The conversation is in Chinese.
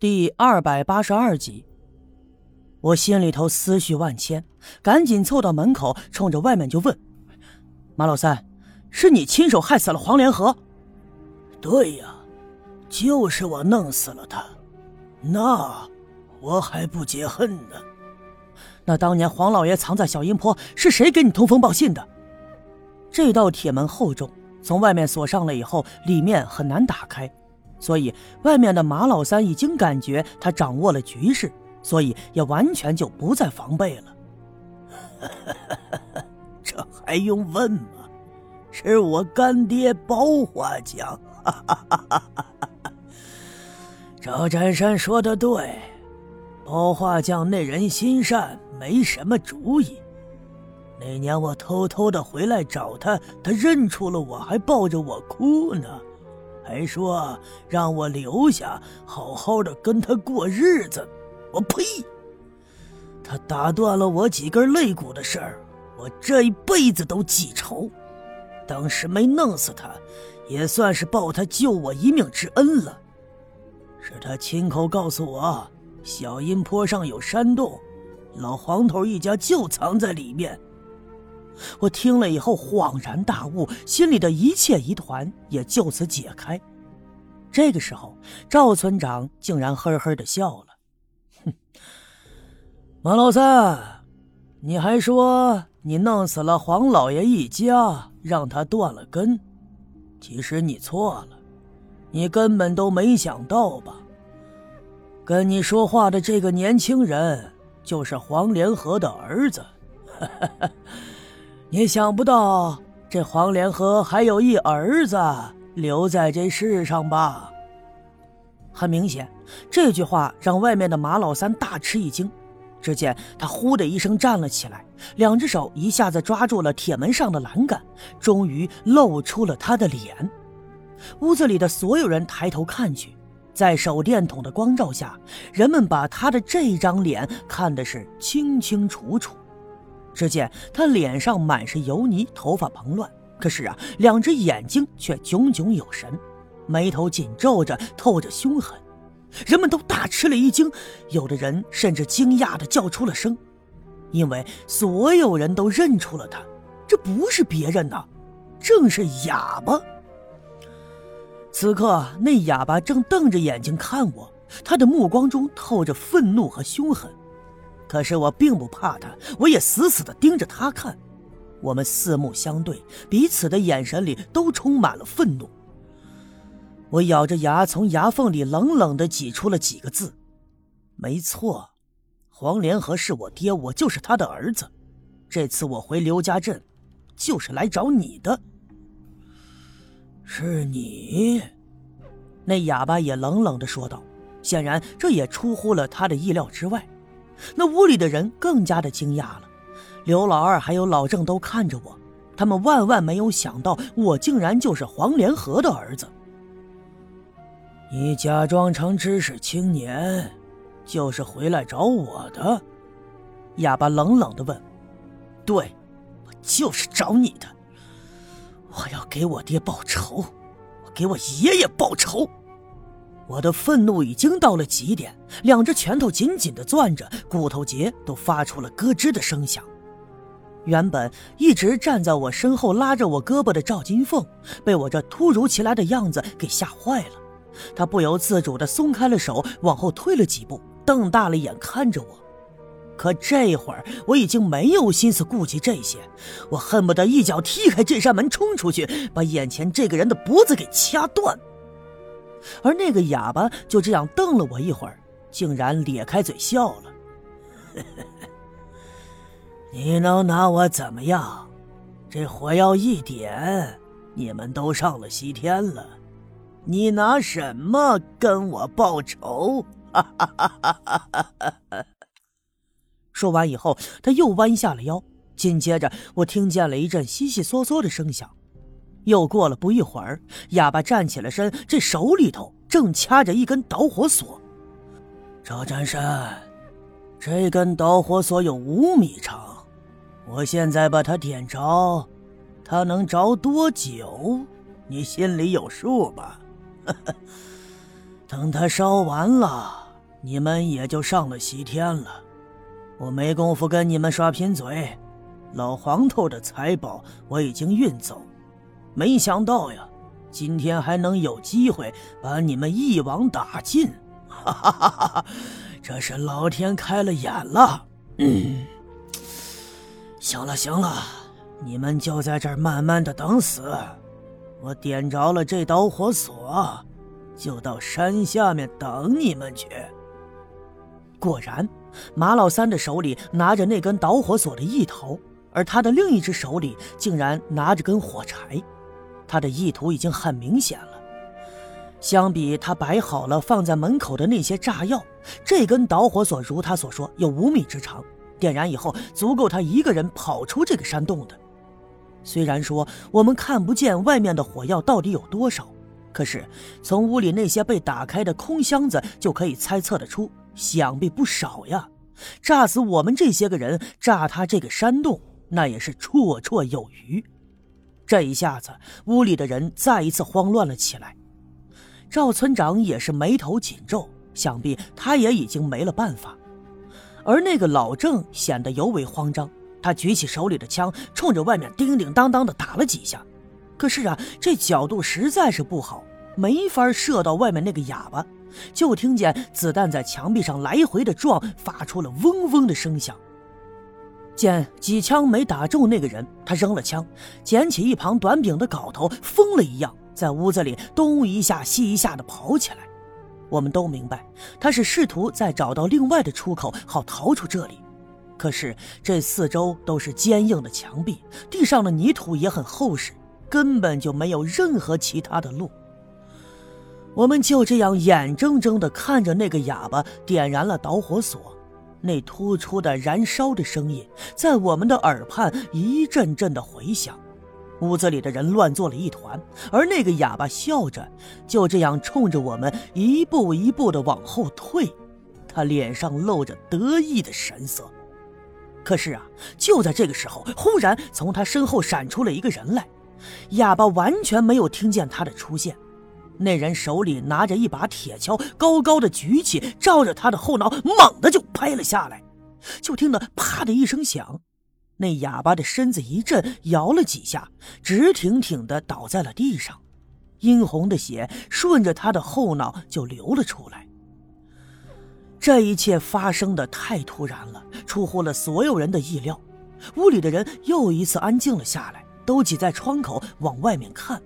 第二百八十二集，我心里头思绪万千，赶紧凑到门口，冲着外面就问：“马老三，是你亲手害死了黄连河？”“对呀，就是我弄死了他。那我还不解恨呢。那当年黄老爷藏在小阴坡，是谁给你通风报信的？”这道铁门厚重，从外面锁上了以后，里面很难打开。所以，外面的马老三已经感觉他掌握了局势，所以也完全就不再防备了。这还用问吗？是我干爹包花匠。赵占山说的对，包画匠那人心善，没什么主意。那年我偷偷的回来找他，他认出了我，还抱着我哭呢。还说让我留下，好好的跟他过日子。我呸！他打断了我几根肋骨的事儿，我这一辈子都记仇。当时没弄死他，也算是报他救我一命之恩了。是他亲口告诉我，小阴坡上有山洞，老黄头一家就藏在里面。我听了以后恍然大悟，心里的一切疑团也就此解开。这个时候，赵村长竟然呵呵的笑了：“哼，马老三，你还说你弄死了黄老爷一家，让他断了根。其实你错了，你根本都没想到吧？跟你说话的这个年轻人就是黄连河的儿子。”你想不到，这黄连河还有一儿子留在这世上吧？很明显，这句话让外面的马老三大吃一惊。只见他呼的一声站了起来，两只手一下子抓住了铁门上的栏杆，终于露出了他的脸。屋子里的所有人抬头看去，在手电筒的光照下，人们把他的这张脸看的是清清楚楚。只见他脸上满是油泥，头发蓬乱，可是啊，两只眼睛却炯炯有神，眉头紧皱着，透着凶狠。人们都大吃了一惊，有的人甚至惊讶的叫出了声，因为所有人都认出了他，这不是别人呐，正是哑巴。此刻，那哑巴正瞪着眼睛看我，他的目光中透着愤怒和凶狠。可是我并不怕他，我也死死的盯着他看。我们四目相对，彼此的眼神里都充满了愤怒。我咬着牙，从牙缝里冷冷的挤出了几个字：“没错，黄连河是我爹，我就是他的儿子。这次我回刘家镇，就是来找你的。”是你？那哑巴也冷冷的说道。显然，这也出乎了他的意料之外。那屋里的人更加的惊讶了，刘老二还有老郑都看着我，他们万万没有想到我竟然就是黄连河的儿子。你假装成知识青年，就是回来找我的？哑巴冷冷的问：“对，我就是找你的，我要给我爹报仇，我给我爷爷报仇。”我的愤怒已经到了极点，两只拳头紧紧的攥着，骨头节都发出了咯吱的声响。原本一直站在我身后拉着我胳膊的赵金凤，被我这突如其来的样子给吓坏了，他不由自主的松开了手，往后退了几步，瞪大了眼看着我。可这会儿我已经没有心思顾及这些，我恨不得一脚踢开这扇门冲出去，把眼前这个人的脖子给掐断。而那个哑巴就这样瞪了我一会儿，竟然咧开嘴笑了。你能拿我怎么样？这火药一点，你们都上了西天了。你拿什么跟我报仇？说完以后，他又弯下了腰。紧接着，我听见了一阵悉悉嗦嗦的声响。又过了不一会儿，哑巴站起了身，这手里头正掐着一根导火索。赵占山，这根导火索有五米长，我现在把它点着，它能着多久？你心里有数吧？等它烧完了，你们也就上了西天了。我没工夫跟你们耍贫嘴，老黄头的财宝我已经运走，没想到呀，今天还能有机会把你们一网打尽，哈哈哈哈哈！这是老天开了眼了。嗯，行了行了，你们就在这儿慢慢的等死，我点着了这导火索，就到山下面等你们去。果然。马老三的手里拿着那根导火索的一头，而他的另一只手里竟然拿着根火柴。他的意图已经很明显了。相比他摆好了放在门口的那些炸药，这根导火索如他所说有五米之长，点燃以后足够他一个人跑出这个山洞的。虽然说我们看不见外面的火药到底有多少，可是从屋里那些被打开的空箱子就可以猜测得出。想必不少呀！炸死我们这些个人，炸他这个山洞，那也是绰绰有余。这一下子，屋里的人再一次慌乱了起来。赵村长也是眉头紧皱，想必他也已经没了办法。而那个老郑显得尤为慌张，他举起手里的枪，冲着外面叮叮当当的打了几下。可是啊，这角度实在是不好，没法射到外面那个哑巴。就听见子弹在墙壁上来回的撞，发出了嗡嗡的声响。见几枪没打中那个人，他扔了枪，捡起一旁短柄的镐头，疯了一样在屋子里东一下西一下的跑起来。我们都明白，他是试图再找到另外的出口，好逃出这里。可是这四周都是坚硬的墙壁，地上的泥土也很厚实，根本就没有任何其他的路。我们就这样眼睁睁地看着那个哑巴点燃了导火索，那突出的燃烧的声音在我们的耳畔一阵阵的回响，屋子里的人乱作了一团，而那个哑巴笑着，就这样冲着我们一步一步的往后退，他脸上露着得意的神色。可是啊，就在这个时候，忽然从他身后闪出了一个人来，哑巴完全没有听见他的出现。那人手里拿着一把铁锹，高高的举起，照着他的后脑猛地就拍了下来。就听得“啪”的一声响，那哑巴的身子一震，摇了几下，直挺挺的倒在了地上，殷红的血顺着他的后脑就流了出来。这一切发生的太突然了，出乎了所有人的意料。屋里的人又一次安静了下来，都挤在窗口往外面看。